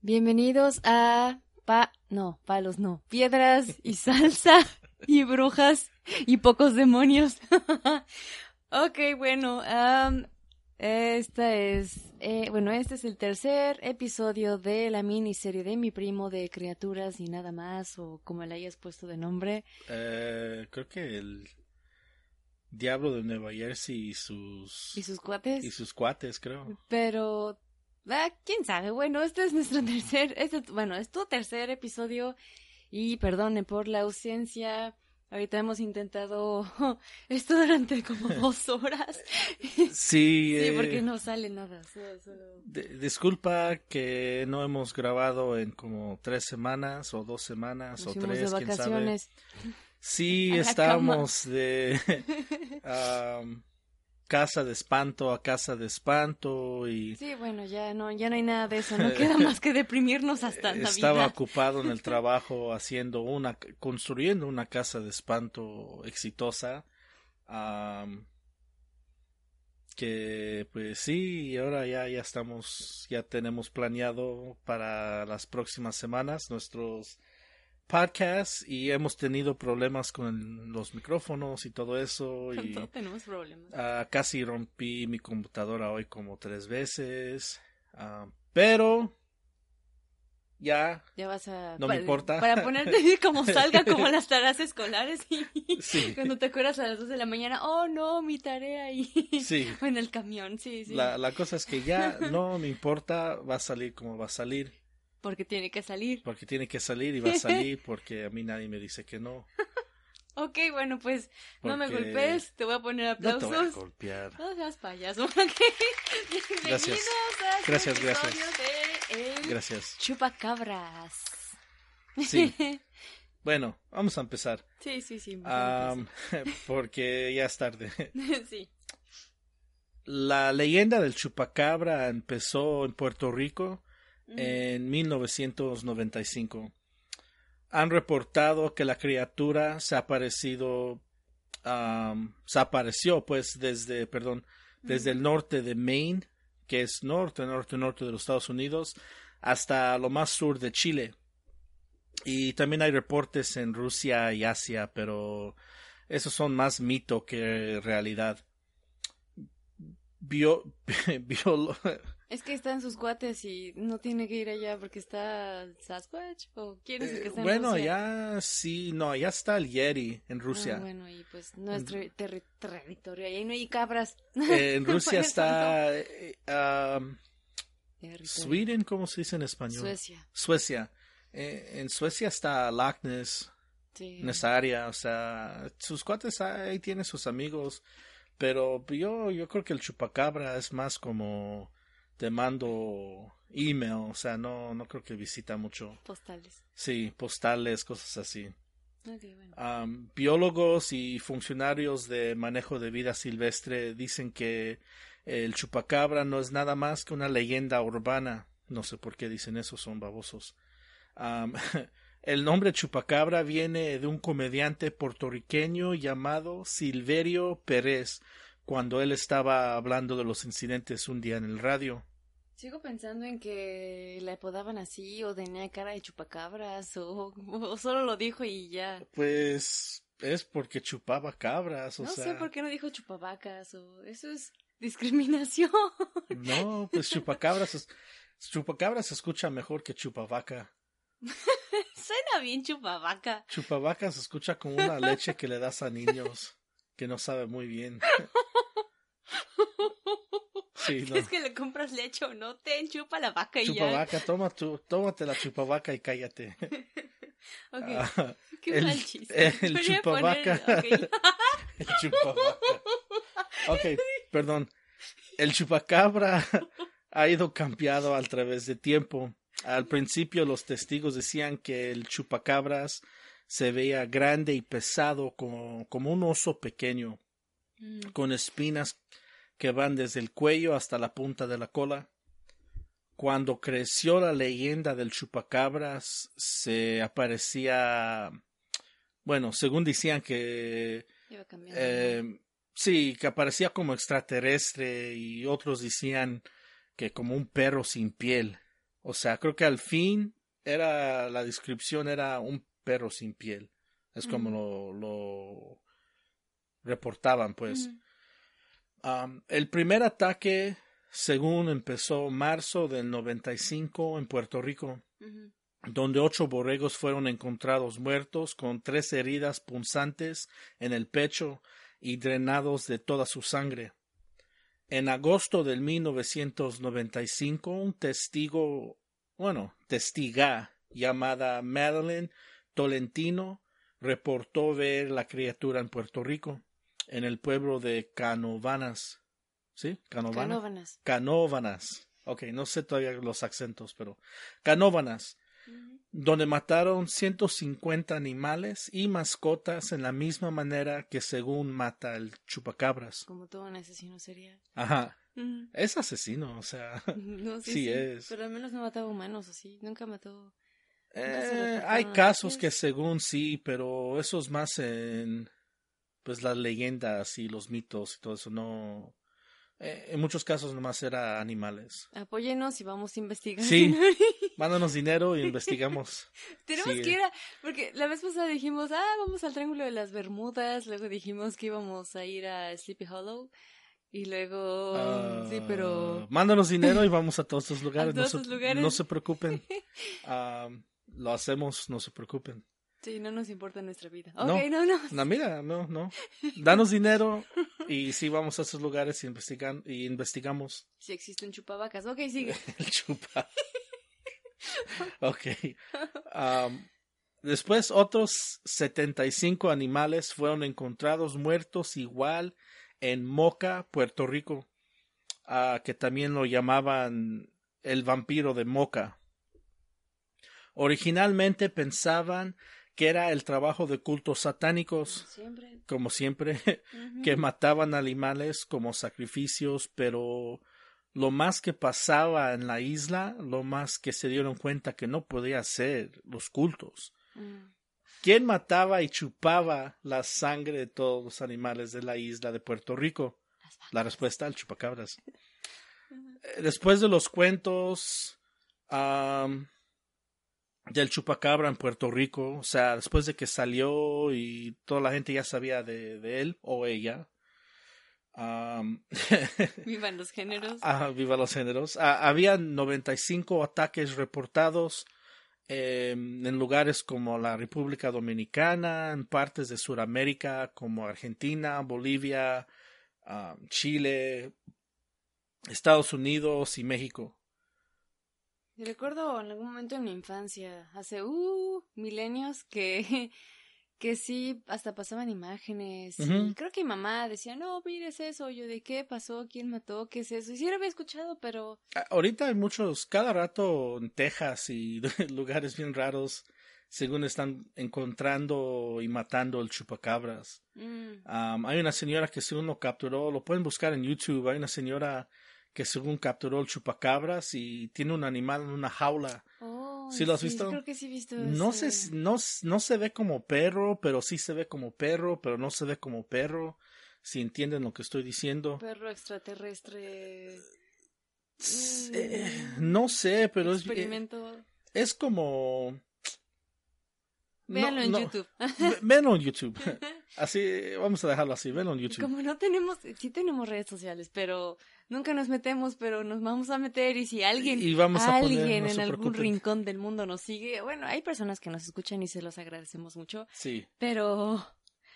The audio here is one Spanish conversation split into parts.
Bienvenidos a pa no, palos no, piedras y salsa y brujas y pocos demonios. ok, bueno, esta es, eh, bueno, este es el tercer episodio de la miniserie de mi primo de criaturas y nada más, o como le hayas puesto de nombre. Eh, creo que el Diablo de Nueva Jersey y sus ¿Y sus cuates? y sus cuates, creo. Pero, quién sabe. Bueno, este es nuestro tercer, este, bueno, es tu tercer episodio y perdone por la ausencia. Ahorita hemos intentado esto durante como dos horas. Sí, Sí, eh, porque no sale nada. solo- solo- de- disculpa que no hemos grabado en como tres semanas o dos semanas Nos o tres, de quién sabe. vacaciones. Sí, estábamos de am, casa de espanto a casa de espanto y Sí, bueno, ya no, ya no hay nada de eso. No queda más que deprimirnos hasta estaba Navidad. ocupado en el trabajo haciendo una construyendo una casa de espanto exitosa am, que pues sí y ahora ya ya estamos ya tenemos planeado para las próximas semanas nuestros podcasts y hemos tenido problemas con los micrófonos y todo eso y No tenemos problemas. Ah, casi rompí mi computadora hoy como tres veces. Ah, pero ya, Ya vas a... No me importa. Para ponerte como salga como las tareas escolares y sí, cuando te acuerdas a las dos de la mañana, oh no, mi tarea y sí. en el camión, sí, sí. La, la cosa es que ya no me importa, va a salir como va a salir, Porque tiene que salir. porque tiene que salir y va a salir porque a mí nadie me dice que no. Ok, bueno, pues no me golpes, te voy a poner No te aplausos. voy a golpear. No seas payaso. Bienvenidos Gracias. a este Gracias, gracias. de El Gracias. Chupacabras. Sí. Bueno, vamos a empezar. sí, sí, sí. Porque ya es tarde. sí. La leyenda del chupacabra empezó en Puerto Rico en 1995. Han reportado que la criatura se ha aparecido, am, se apareció pues desde, perdón, desde el norte de Maine, que es norte, norte, norte de los Estados Unidos, hasta lo más sur de Chile. Y también hay reportes en Rusia y Asia, pero esos son más mito que realidad. Bio, Es que está en sus cuates y no tiene que ir allá porque está Sasquatch o quién es el que está en Eh, bueno, Rusia? ya sí, no, ya está el Yeti en Ah, Rusia. bueno, y pues no es terri- terri- territorio, ahí no hay cabras. Eh, en Rusia está eh, um. Sweden, ¿cómo se dice en español? Suecia, Suecia. Eh, en Suecia está Loch Ness, sí. en esa área, o sea, sus cuates ahí tienen sus amigos, pero yo, yo creo que el chupacabra es más como te mando email, o sea, no, no creo que visita mucho. Postales. Sí, postales, cosas así. Bueno. Biólogos y funcionarios de manejo de vida silvestre dicen que el chupacabra no es nada más que una leyenda urbana. No sé por qué dicen eso, son babosos. El nombre chupacabra viene de un comediante puertorriqueño llamado Silverio Pérez, cuando él estaba hablando de los incidentes un día en el radio. Sigo pensando en que la apodaban así o tenía cara de chupacabras o, o solo lo dijo y ya. Pues es porque chupaba cabras, o no sea. sé por qué no dijo chupavacas o eso es discriminación. No, pues chupacabras, es- chupacabras se escucha mejor que chupavaca. Suena bien chupavaca. Chupavaca se escucha como una leche que le das a niños que no sabe muy bien. Sí, no. Es que le compras leche o no, te chupa la vaca y ya. Chupavaca, toma tu, tómate la chupavaca y cállate. Ok, Ah, qué el- mal chiste. el chupavaca. poner- ok. el chupavaca. Ok, perdón. El chupacabra ha ido cambiado a través de tiempo. Al principio los testigos decían que el chupacabras se veía grande y pesado como, como un oso pequeño, Mm, con espinas que van desde el cuello hasta la punta de la cola. Cuando creció la leyenda del chupacabras, se aparecía, bueno, según decían que iba eh, sí, que aparecía como extraterrestre y otros decían que como un perro sin piel. O sea, creo que al fin era la descripción era un perro sin piel. Es como lo, lo reportaban, pues. El primer ataque, según empezó marzo del 95 en Puerto Rico, donde ocho borregos fueron encontrados muertos con tres heridas punzantes en el pecho y drenados de toda su sangre. En agosto del 1995, un testigo, bueno, testiga llamada Madeline Tolentino reportó ver la criatura en Puerto Rico, en el pueblo de Canovanas. ¿Sí? Canovanas. Canóvanas. Ok, no sé todavía los acentos, pero Canóvanas, donde mataron 150 animales y mascotas en la misma manera que según mata el chupacabras. Como todo un asesino sería. Ajá. Es asesino, o sea. No, sí, sí, es. Pero al menos no mataba humanos, así. Nunca mató. Eh, hay casos que según sí, pero eso es más en pues las leyendas y los mitos y todo eso, no eh, en muchos casos nomás era animales. Apóyenos y vamos a investigar. Sí, mándanos dinero y investigamos. Tenemos que ir a, porque la vez pasada dijimos, ah, vamos al Triángulo de las Bermudas, luego dijimos que íbamos a ir a Sleepy Hollow. Y luego, sí, pero... Ah, mándanos dinero y vamos a todos esos lugares. no, se, lugares. no se preocupen. Ah, lo hacemos, no se preocupen. Sí, no nos importa nuestra vida. Ok, no, no. No, mira, no, no. Danos dinero y sí vamos a esos lugares y, investigan, y investigamos. Si existen chupavacas. Ok, sigue. El chupa. ok. después otros 75 animales fueron encontrados muertos igual en Moca, Puerto Rico, uh, que también lo llamaban el vampiro de Moca. Originalmente pensaban que era el trabajo de cultos satánicos, como siempre, que mataban animales como sacrificios, pero lo más que pasaba en la isla, lo más que se dieron cuenta que no podía ser los cultos. Mm. ¿Quién mataba y chupaba la sangre de todos los animales de la isla de Puerto Rico? La respuesta, el chupacabras. Eh, después de los cuentos, del chupacabra en Puerto Rico, o sea, después de que salió y toda la gente ya sabía de, él o ella. vivan los géneros. Ah, viva los géneros. Ah, había 95 ataques reportados em, en lugares como la República Dominicana, en partes de Sudamérica como Argentina, Bolivia, Chile, Estados Unidos y México. Recuerdo en algún momento en mi infancia, hace uh, milenios, que, que sí, hasta pasaban imágenes. y creo que mi mamá decía, no, mires eso. Yo, ¿de qué pasó? ¿Quién mató? ¿Qué es eso? Y sí lo había escuchado, pero. Ah, ahorita hay muchos, cada rato en Texas y lugares bien raros, según están encontrando y matando el chupacabras. Mm. hay una señora que según lo capturó, lo pueden buscar en YouTube, hay una señora que según capturó el chupacabras y tiene un animal en una jaula. Oh, ¿Sí lo has visto? Creo que sí he visto no se, no, no se ve como perro, pero sí se ve como perro, pero no se ve como perro. Si entienden lo que estoy diciendo. Perro extraterrestre. Eh, no sé, pero es. Experimento. Es como. Véanlo en YouTube. Véanlo en YouTube. Así, vamos a dejarlo así, véanlo en YouTube. Como no tenemos, sí tenemos redes sociales, pero nunca nos metemos, pero nos vamos a meter y si alguien, alguien en algún rincón del mundo nos sigue, bueno, hay personas que nos escuchan y se los agradecemos mucho. Sí. Pero...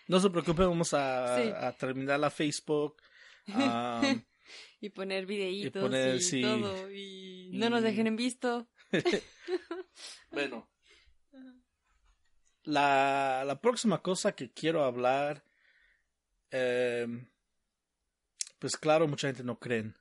No se preocupen, vamos a, terminar la Facebook. y poner videitos y, todo. Y, no nos dejen en visto. bueno. La, próxima cosa que quiero hablar eh, pues claro, mucha gente no creen,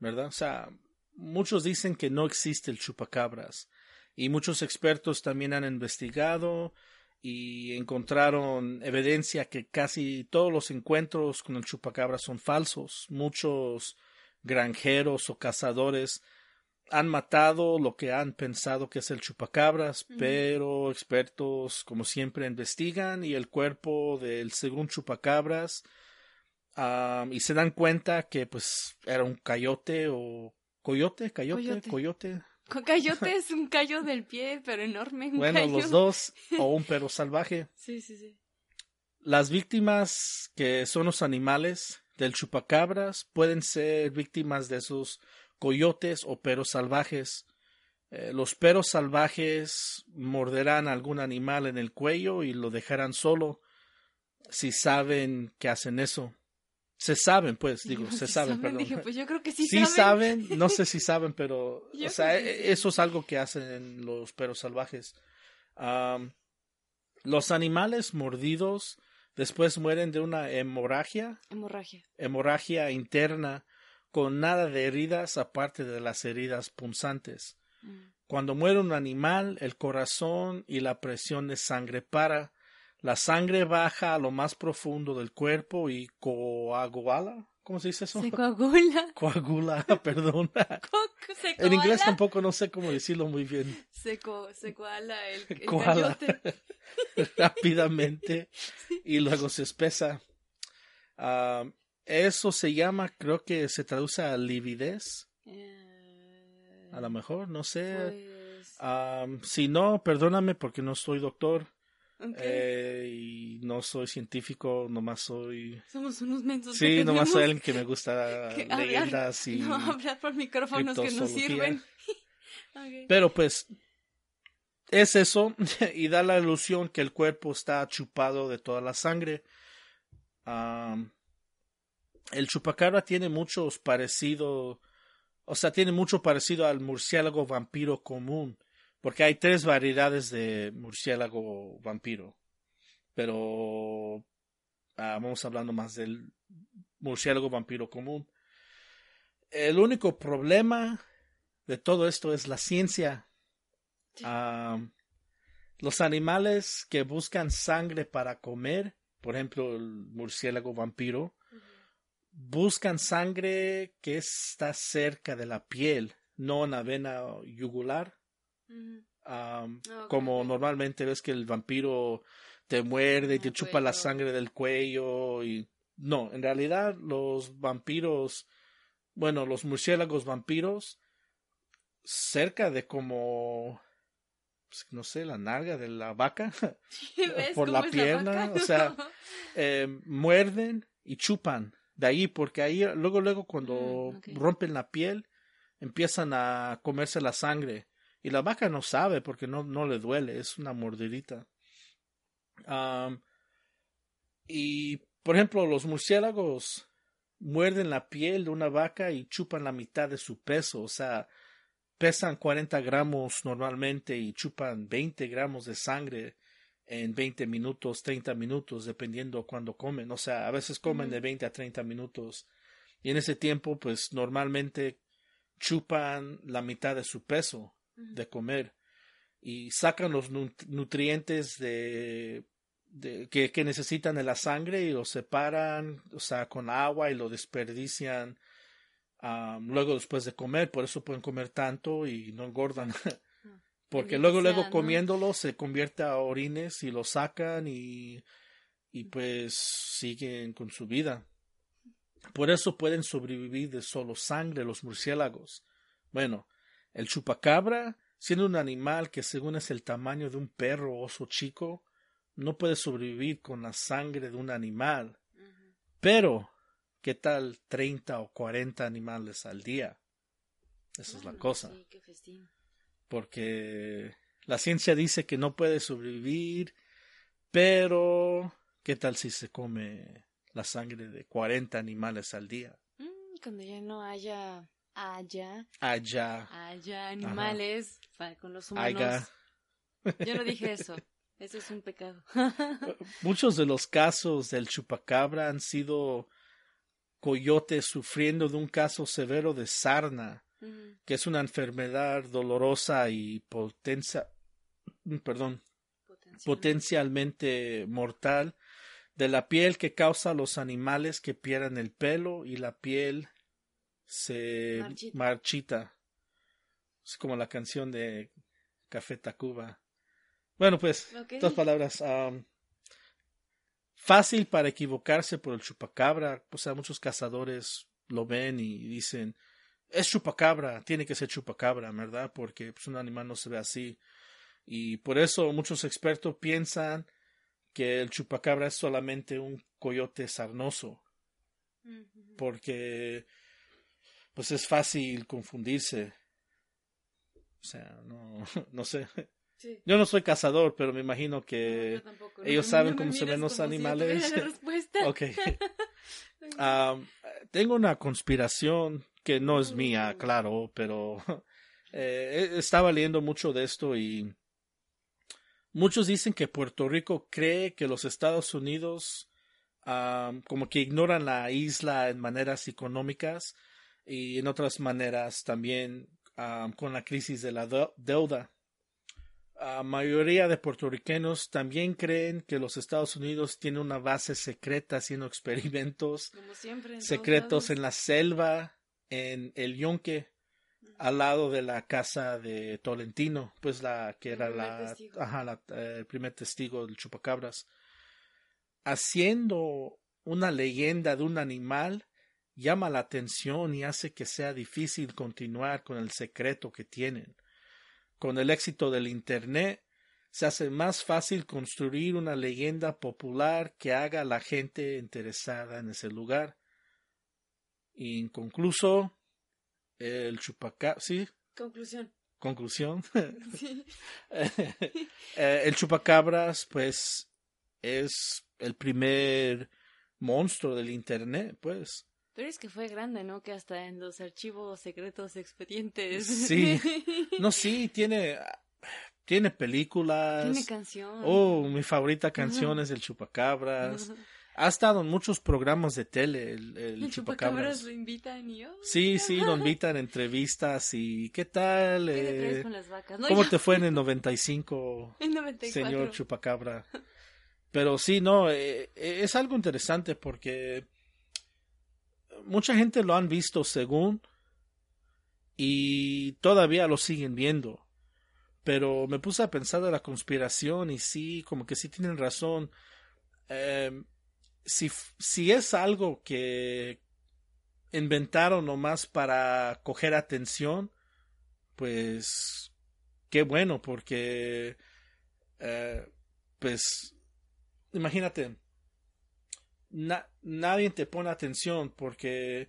¿verdad? O sea, muchos dicen que no existe el chupacabras y muchos expertos también han investigado y encontraron evidencia que casi todos los encuentros con el chupacabras son falsos. Muchos granjeros o cazadores han matado lo que han pensado que es el chupacabras, pero expertos como siempre investigan y el cuerpo del segundo chupacabras y se dan cuenta que pues era un coyote o coyote, coyote, coyote. Coyote es un callo del pie, pero enorme. Un bueno, callo. los dos, o un perro salvaje. Sí, sí, sí. Las víctimas que son los animales del chupacabras pueden ser víctimas de esos coyotes o perros salvajes. Eh, los perros salvajes morderán a algún animal en el cuello y lo dejarán solo si saben que hacen eso. Se saben, pues, digo, No, se saben, perdón. Dije, pues yo creo que sí, Sí saben. saben, no sé si saben, pero Yo o sea, creo que e- eso es algo que hacen los perros salvajes. Los animales mordidos después mueren de una hemorragia, Hemorragia. hemorragia interna, con nada de heridas aparte de las heridas punzantes. Mm. Cuando muere un animal, el corazón y la presión de sangre para. La sangre baja a lo más profundo del cuerpo y coagula. ¿Cómo se dice eso? Se coagula. Coagula, perdón. Co- Se En inglés coala. tampoco no sé cómo decirlo muy bien. Se, co- se coala el, el cayote. Rápidamente y luego se espesa. Ah, eso se llama, creo que se traduce a lividez, Eh, a lo mejor, no sé. Pues, Ah, si no, perdóname porque no soy doctor eh, y no soy científico, nomás soy... Somos unos mensos. Sí, nomás soy alguien que me gusta que hablar- leyendas y... No, hablar por micrófonos que nos criptozoología. sirven. Pero pues es eso y da la ilusión que el cuerpo está chupado de toda la sangre. El chupacabra tiene muchos parecido, o sea, tiene mucho parecido al murciélago vampiro común, porque hay tres variedades de murciélago vampiro. Pero ah, vamos hablando más del murciélago vampiro común. El único problema de todo esto es la ciencia. Sí. Am, los animales que buscan sangre para comer, por ejemplo el murciélago vampiro, buscan sangre que está cerca de la piel, no en la vena yugular. Ah, como normalmente ves que el vampiro te muerde y te el chupa la sangre del cuello y no, en realidad los vampiros, bueno, los murciélagos vampiros cerca de como pues, no sé, la nalga de la vaca, ¿Ves por la pierna, o sea, eh, muerden y chupan de ahí porque ahí luego luego cuando Mm, rompen la piel empiezan a comerse la sangre y la vaca no sabe porque no, no le duele, es una mordidita. Y, por ejemplo, los murciélagos muerden la piel de una vaca y chupan la mitad de su peso, o sea, pesan 40 gramos normalmente y chupan 20 gramos de sangre en 20 minutos, 30 minutos, dependiendo cuando comen. O sea, a veces comen de 20 a 30 minutos. Y en ese tiempo, pues normalmente chupan la mitad de su peso. De comer y sacan los nu- nutrientes de, de- que, que necesitan de la sangre y los separan, o sea, con agua y lo desperdician luego después de comer, por eso pueden comer tanto y no engordan. Porque Bendito luego, luego comiéndolo se convierte a orines y lo sacan y, y pues siguen con su vida. Por eso pueden sobrevivir de solo sangre los murciélagos. Bueno, el chupacabra, siendo un animal que según es el tamaño de un perro o oso chico, no puede sobrevivir con la sangre de un animal. Pero, ¿qué tal 30 o 40 animales al día? Esa es la cosa Sí, qué festín. porque la ciencia dice que no puede sobrevivir, pero ¿qué tal si se come la sangre de 40 animales al día? Mm, cuando ya no haya haya Allá, haya animales para con los humanos. Aiga. Yo no dije eso. Eso es un pecado. Muchos de los casos del chupacabra han sido coyotes sufriendo de un caso severo de sarna, que es una enfermedad dolorosa y potencia, perdón, Potencial. potencialmente mortal de la piel que causa a los animales que pierden el pelo y la piel se Marchita. marchita. Es como la canción de Café Tacuba. Bueno, pues, dos palabras. fácil para equivocarse por el chupacabra. O sea, muchos cazadores lo ven y dicen, es chupacabra, tiene que ser chupacabra, ¿verdad? Porque pues, un animal no se ve así. Y por eso muchos expertos piensan que el chupacabra es solamente un coyote sarnoso. Porque pues es fácil confundirse. O sea, no, no sé. Yo no soy cazador, pero me imagino que ellos saben cómo se ven los animales. okay. tengo una conspiración que no es mía, claro, pero eh, estaba leyendo mucho de esto y muchos dicen que Puerto Rico cree que los Estados Unidos como que ignoran la isla en maneras económicas y en otras maneras también con la crisis de la deuda. La mayoría de puertorriqueños también creen que los Estados Unidos tienen una base secreta haciendo experimentos secretos en la selva, en el Yonque, al lado de la casa de Tolentino, pues la que era la, ajá, eh, el primer testigo del chupacabras, haciendo una leyenda de un animal llama la atención y hace que sea difícil continuar con el secreto que tienen. Con el éxito del Internet, se hace más fácil construir una leyenda popular que haga a la gente interesada en ese lugar. Inconcluso, el chupacabras, ¿sí? Conclusión. Conclusión. Eh, el chupacabras, pues, es el primer monstruo del Internet, pues. Pero es que fue grande, ¿no? Que hasta en los archivos secretos expedientes. Sí. No, sí, tiene tiene películas. Tiene canción. Oh, mi favorita canción es el Chupacabras. Ha estado en muchos programas de tele, el, el, Chupacabras. lo invitan y yo. Sí, sí, lo invitan entrevistas y ¿qué tal? ¿Qué eh, con las vacas? ¿Cómo te fue en el 95, en 94. señor Chupacabra? Pero sí, no, eh, eh, es algo interesante porque mucha gente lo han visto según y todavía lo siguen viendo. Pero me puse a pensar de la conspiración y sí, como que sí tienen razón. Em, si, si es algo que inventaron nomás para coger atención, pues qué bueno, porque eh, pues imagínate, nadie te pone atención porque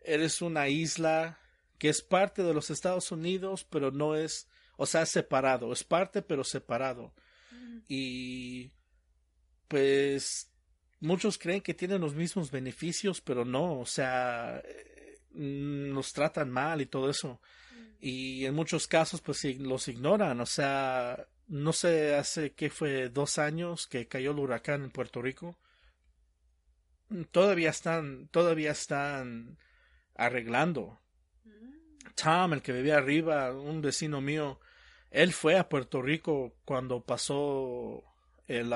eres una isla que es parte de los Estados Unidos, pero no es, o sea, separado, es parte pero separado. Y pues muchos creen que tienen los mismos beneficios, pero no, o sea, nos tratan mal y todo eso. Y en muchos casos pues los ignoran, o sea, no sé, hace que fue dos años que cayó el huracán en Puerto Rico todavía están, todavía están arreglando. Tom, el que vivía arriba, un vecino mío, él fue a Puerto Rico cuando pasó el,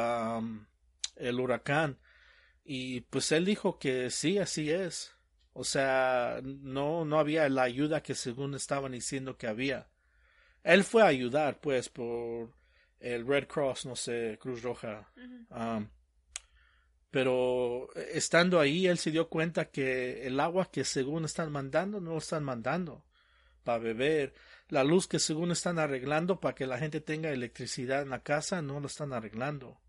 el huracán y pues él dijo que sí, así es. O sea, no, no había la ayuda que según estaban diciendo que había. Él fue a ayudar, pues, por el Red Cross, no sé, Cruz Roja. Pero eh, estando ahí, él se dio cuenta que el agua que según están mandando, no lo están mandando para beber. La luz que según están arreglando para que la gente tenga electricidad en la casa, no lo están arreglando.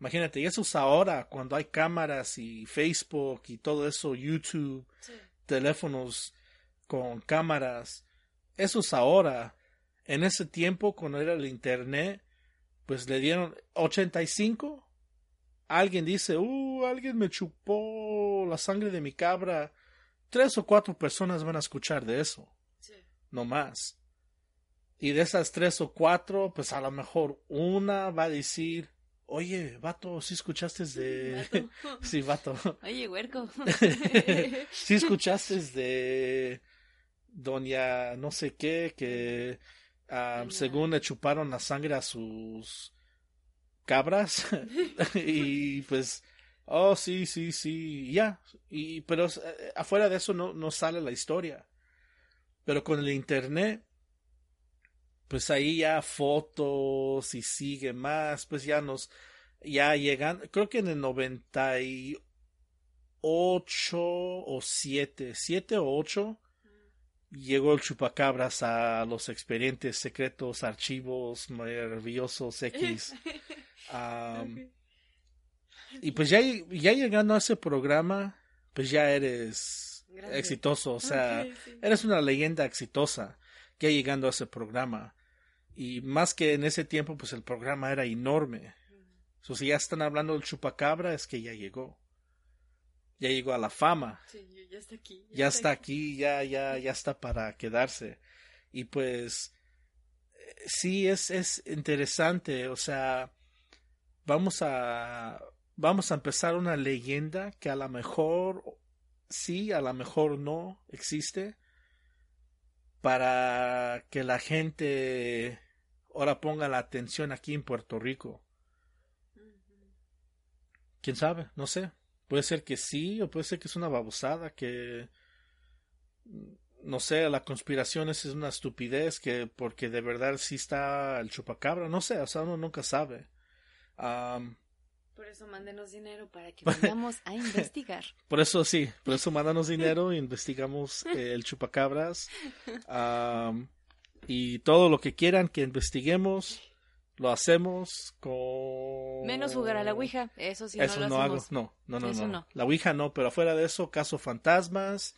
Imagínate, y eso es ahora, cuando hay cámaras y Facebook y todo eso, YouTube, teléfonos con cámaras. Eso es ahora. En ese tiempo, cuando era el Internet, pues le dieron 85 alguien dice, uh, alguien me chupó la sangre de mi cabra, tres o cuatro personas van a escuchar de eso. No más. Y de esas tres o cuatro, pues a lo mejor una va a decir, oye, vato, si escuchaste de... sí, vato. Oye, huerco. si escuchaste de doña no sé qué, que ah, según le chuparon la sangre a sus cabras y pues oh sí sí sí ya. Y pero eh, afuera de eso no, no sale la historia. Pero con el internet pues ahí ya fotos y sigue más pues ya nos ya llegan creo que en el 98 o 7 7 o 8 llegó el chupacabras a los expedientes secretos, archivos maravillosos X. Y pues ya, ya llegando a ese programa, pues ya eres Grande. exitoso, o sea, sí. eres una leyenda exitosa ya llegando a ese programa. Y más que en ese tiempo, pues el programa era enorme. So, si ya están hablando del chupacabra, es que ya llegó. Ya llegó a la fama. Sí, ya está aquí. Ya está aquí, ya, ya, ya está para quedarse. Y pues, eh, sí, es, es interesante. O sea, vamos a, vamos a empezar una leyenda que a lo mejor sí, a lo mejor no existe. Para que la gente ahora ponga la atención aquí en Puerto Rico. quién sabe, no sé. Puede ser que sí, o puede ser que es una babosada, que no sé, la conspiración es una estupidez, que porque de verdad sí está el chupacabra, no sé, o sea, uno nunca sabe. Por eso mándenos dinero para que vayamos a investigar. por eso sí, por eso mándanos dinero e investigamos eh, el chupacabras. Y todo lo que quieran que investiguemos, lo hacemos con... Menos jugar a la Ouija, eso sí eso no no, lo hago, hacemos. no, no, no, Eso no. no. La Ouija no, pero afuera de eso, caso fantasmas.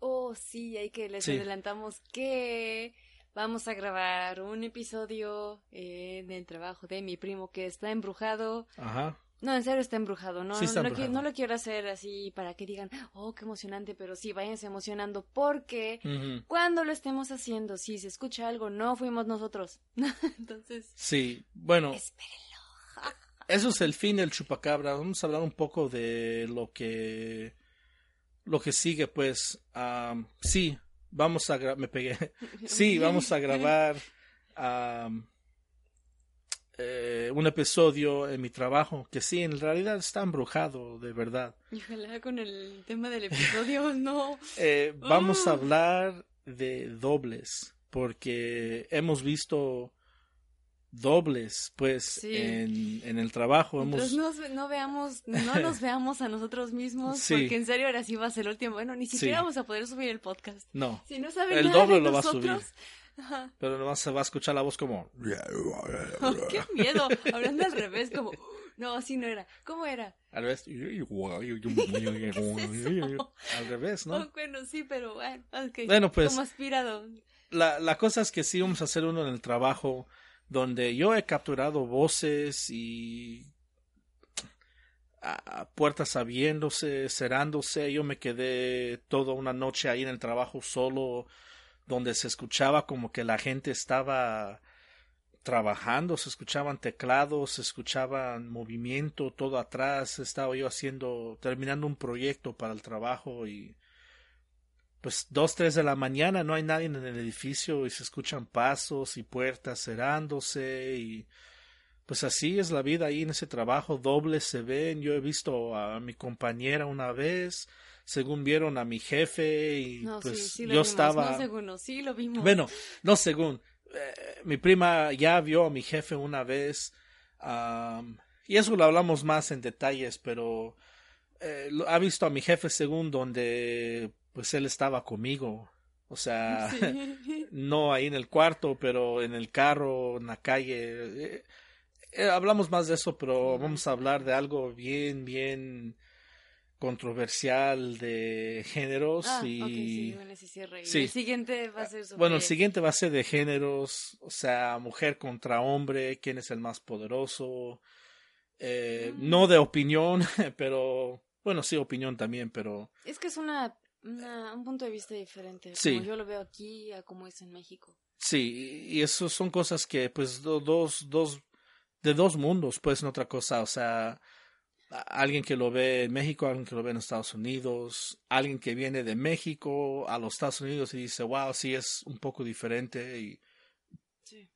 Oh, sí, hay que les Sí. adelantamos que vamos a grabar un episodio eh, del trabajo de mi primo que está embrujado. ajá. No, en serio está embrujado. No, Sí está no, lo no lo quiero hacer así para que digan, oh, qué emocionante, pero sí, váyanse emocionando porque cuando lo estemos haciendo, si se escucha algo, no fuimos nosotros. Entonces, Sí, bueno, espérenlo. eso es el fin del chupacabra. Vamos a hablar un poco de lo que lo que sigue, pues. am, sí, vamos a me pegué. Sí, vamos a grabar am, eh, un episodio en mi trabajo que sí, en realidad está embrujado, de verdad. Y ojalá con el tema del episodio, no. Eh, vamos a Ah. hablar de dobles, porque hemos visto dobles, pues, Sí. en, en el trabajo. Hemos, Entonces no, no veamos, no nos veamos a nosotros mismos, Sí. porque en serio ahora sí va a ser el último. Bueno, ni siquiera Sí. vamos a poder subir el podcast. No, Si no saben El nada doble de lo va a subir. Ajá. pero nomás se va a escuchar la voz como... Oh, qué miedo. Hablando al revés, como, no, así no era. ¿Cómo era? Al revés. Al revés, ¿no? Oh, bueno, sí, pero bueno. Bueno, pues- Como aspirado. La, la cosa es que sí vamos a hacer uno en el trabajo donde yo he capturado voces y a- puertas abriéndose, cerrándose. Yo me quedé toda una noche ahí en el trabajo solo, donde se escuchaba como que la gente estaba trabajando, se escuchaban teclados, se escuchaban movimiento, todo atrás. Estaba yo haciendo, terminando un proyecto para el trabajo y pues dos, tres de la mañana no hay nadie en el edificio y se escuchan pasos y puertas cerrándose y pues así es la vida ahí en ese trabajo, dobles se ven, yo he visto a mi compañera una vez, según vieron a mi jefe y No, pues sí, sí lo yo vimos. estaba No, según, no, sí lo vimos. bueno, no según. eh, mi prima ya vio a mi jefe una vez. y eso lo hablamos más en detalles, pero eh, lo- ha visto a mi jefe según donde pues él estaba conmigo. O sea, Sí. no ahí en el cuarto, pero en el carro, en la calle. Eh, eh, hablamos más de eso, pero vamos a hablar de algo bien, bien controversial de géneros Ah, y sí, bueno, Sí. El siguiente va a ser sobre... bueno, el siguiente va a ser de géneros, o sea, mujer contra hombre, quién es el más poderoso. Eh, Mm. No de opinión, pero bueno, sí, opinión también, pero Es que es una, una- un punto de vista diferente. Sí. Como yo lo veo aquí a como es en México. sí, y eso son cosas que, pues, do- dos, dos, de dos mundos, pues, no otra cosa, o sea, alguien que lo ve en México, alguien que lo ve en Estados Unidos, alguien que viene de México a los Estados Unidos y dice, wow, sí es un poco diferente y Sí.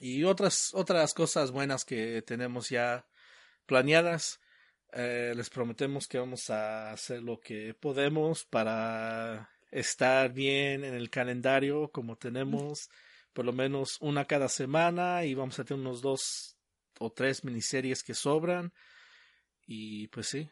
y otras otras cosas buenas que tenemos ya planeadas. Eh, les prometemos que vamos a hacer lo que podemos para estar bien en el calendario como tenemos por lo menos una cada semana y vamos a tener unos dos o tres miniseries que sobran y pues sí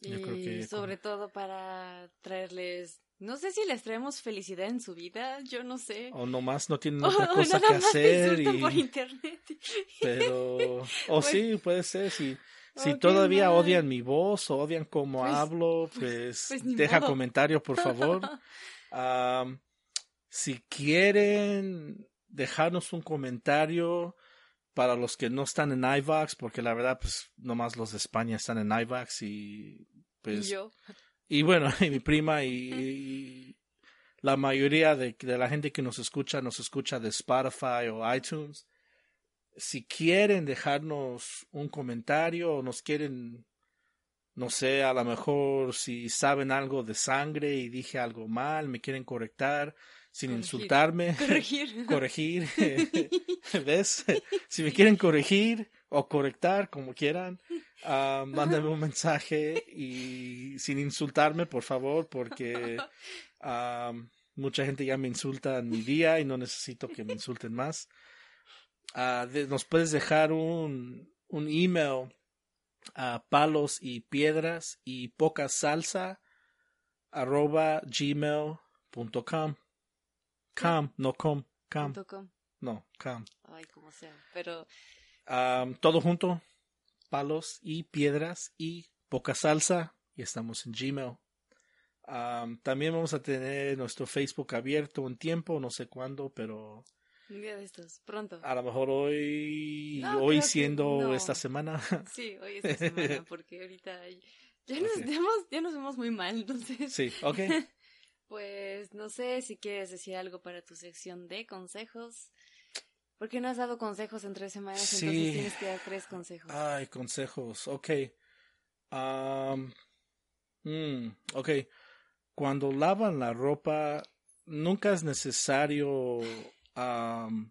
Y Yo creo que sobre todo para traerles No sé si les traemos felicidad en su vida, yo no sé. O nomás no tienen O- otra o cosa nada que más hacer. Y, por internet. pero, o sí, puede ser. Si, si todavía odian mi voz o odian cómo Pues- hablo, pues, pues ni deja modo. comentario, por favor. Si quieren dejarnos un comentario para los que no están en iVox, porque la verdad, pues, nomás los de España están en iVox y, pues, y yo. y bueno, y mi prima y, y la mayoría de, de la gente que nos escucha nos escucha de Spotify o iTunes. Si quieren dejarnos un comentario o nos quieren, no sé, a lo mejor si saben algo de sangre y dije algo mal, me quieren correctar sin Corregir. insultarme, Corregir. corregir, ¿ves? Si me quieren corregir o correctar, como quieran, ah, mándame un mensaje y sin insultarme, por favor, porque ah, mucha gente ya me insulta en mi día y no necesito que me insulten más. Ah, de- nos puedes dejar un, un email a palos y piedras y poca salsa arroba gmail.com com no com punto com. no com Ay, como sea. Pero todo junto, palos y piedras y poca salsa y estamos en Gmail. Am, también vamos a tener nuestro Facebook abierto un tiempo, no sé cuándo, pero un día de estos, pronto. a lo mejor hoy, No, hoy siendo no. esta semana. Sí, hoy esta semana, porque ahorita nos, ya nos vemos muy mal, entonces. sí, ok. Pues no sé si quieres decir algo para tu sección de consejos. Porque no has dado consejos en tres semanas, Sí. entonces tienes que dar tres consejos. Ay, consejos, ok. Am, mm, ok. Cuando lavan la ropa, nunca es necesario. am,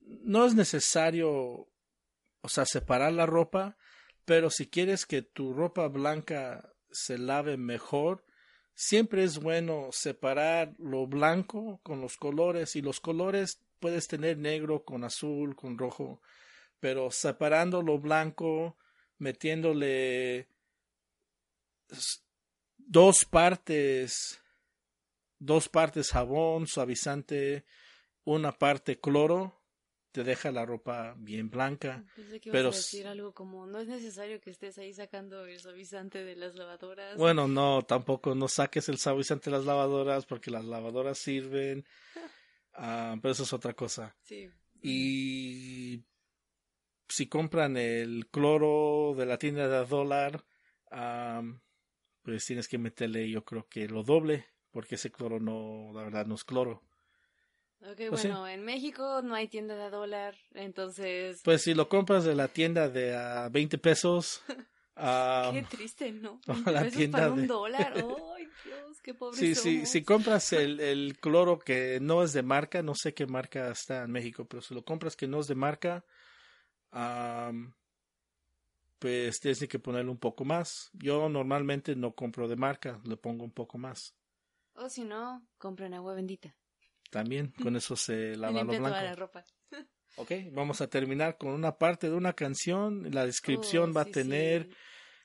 no es necesario, o sea, separar la ropa, pero si quieres que tu ropa blanca se lave mejor, siempre es bueno separar lo blanco con los colores y los colores puedes tener negro con azul, con rojo pero separando lo blanco, metiéndole dos partes, dos partes jabón, suavizante, una parte cloro, te deja la ropa bien blanca. Pensé que ibas pero a s- decir algo como, no es necesario que estés ahí sacando el suavizante de las lavadoras. Bueno, no, tampoco no saques el suavizante de las lavadoras porque las lavadoras sirven, ah, pero eso es otra cosa. Sí. Y si compran el cloro de la tienda de dólar, am, pues tienes que meterle yo creo que lo doble, porque ese cloro no, la verdad no es cloro. Ok, Pues sí. bueno, en México no hay tienda de dólar, entonces... Pues si lo compras de la tienda de a 20 pesos, Qué triste, ¿no? o 20 la pesos tienda para un de- dólar. ¡Ay, Dios, qué pobres si, compras el, el cloro que no es de marca, no sé qué marca está en México, pero si lo compras que no es de marca, pues tienes que ponerle un poco más. Yo normalmente no compro de marca, le pongo un poco más. O si no, compren agua bendita. También con eso se Y lava lo limpia toda la blanco. ropa. Ok, vamos a terminar con una parte de una canción. La descripción Oh, va a sí, tener sí.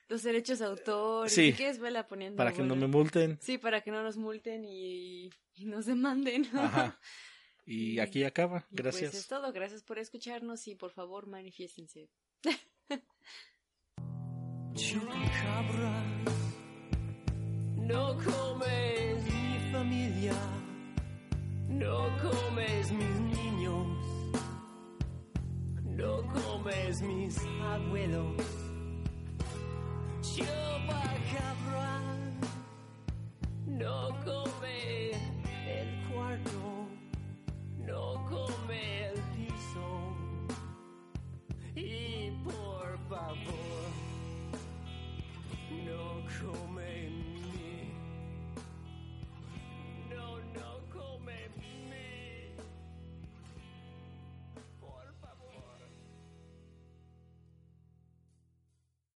Los derechos de autor. Sí. Si quieres, vela poniendo. para que no bueno. me multen. Sí, para que no nos multen y, y nos demanden. Ajá. Y aquí acaba. Y Gracias. Pues es todo. Gracias por escucharnos y por favor manifiéstense. Chupacabra, no comes mi familia, no comes mis niños, no comes mis abuelos. Chupacabra, no come el cuarto, no come el piso. Y por favor, no come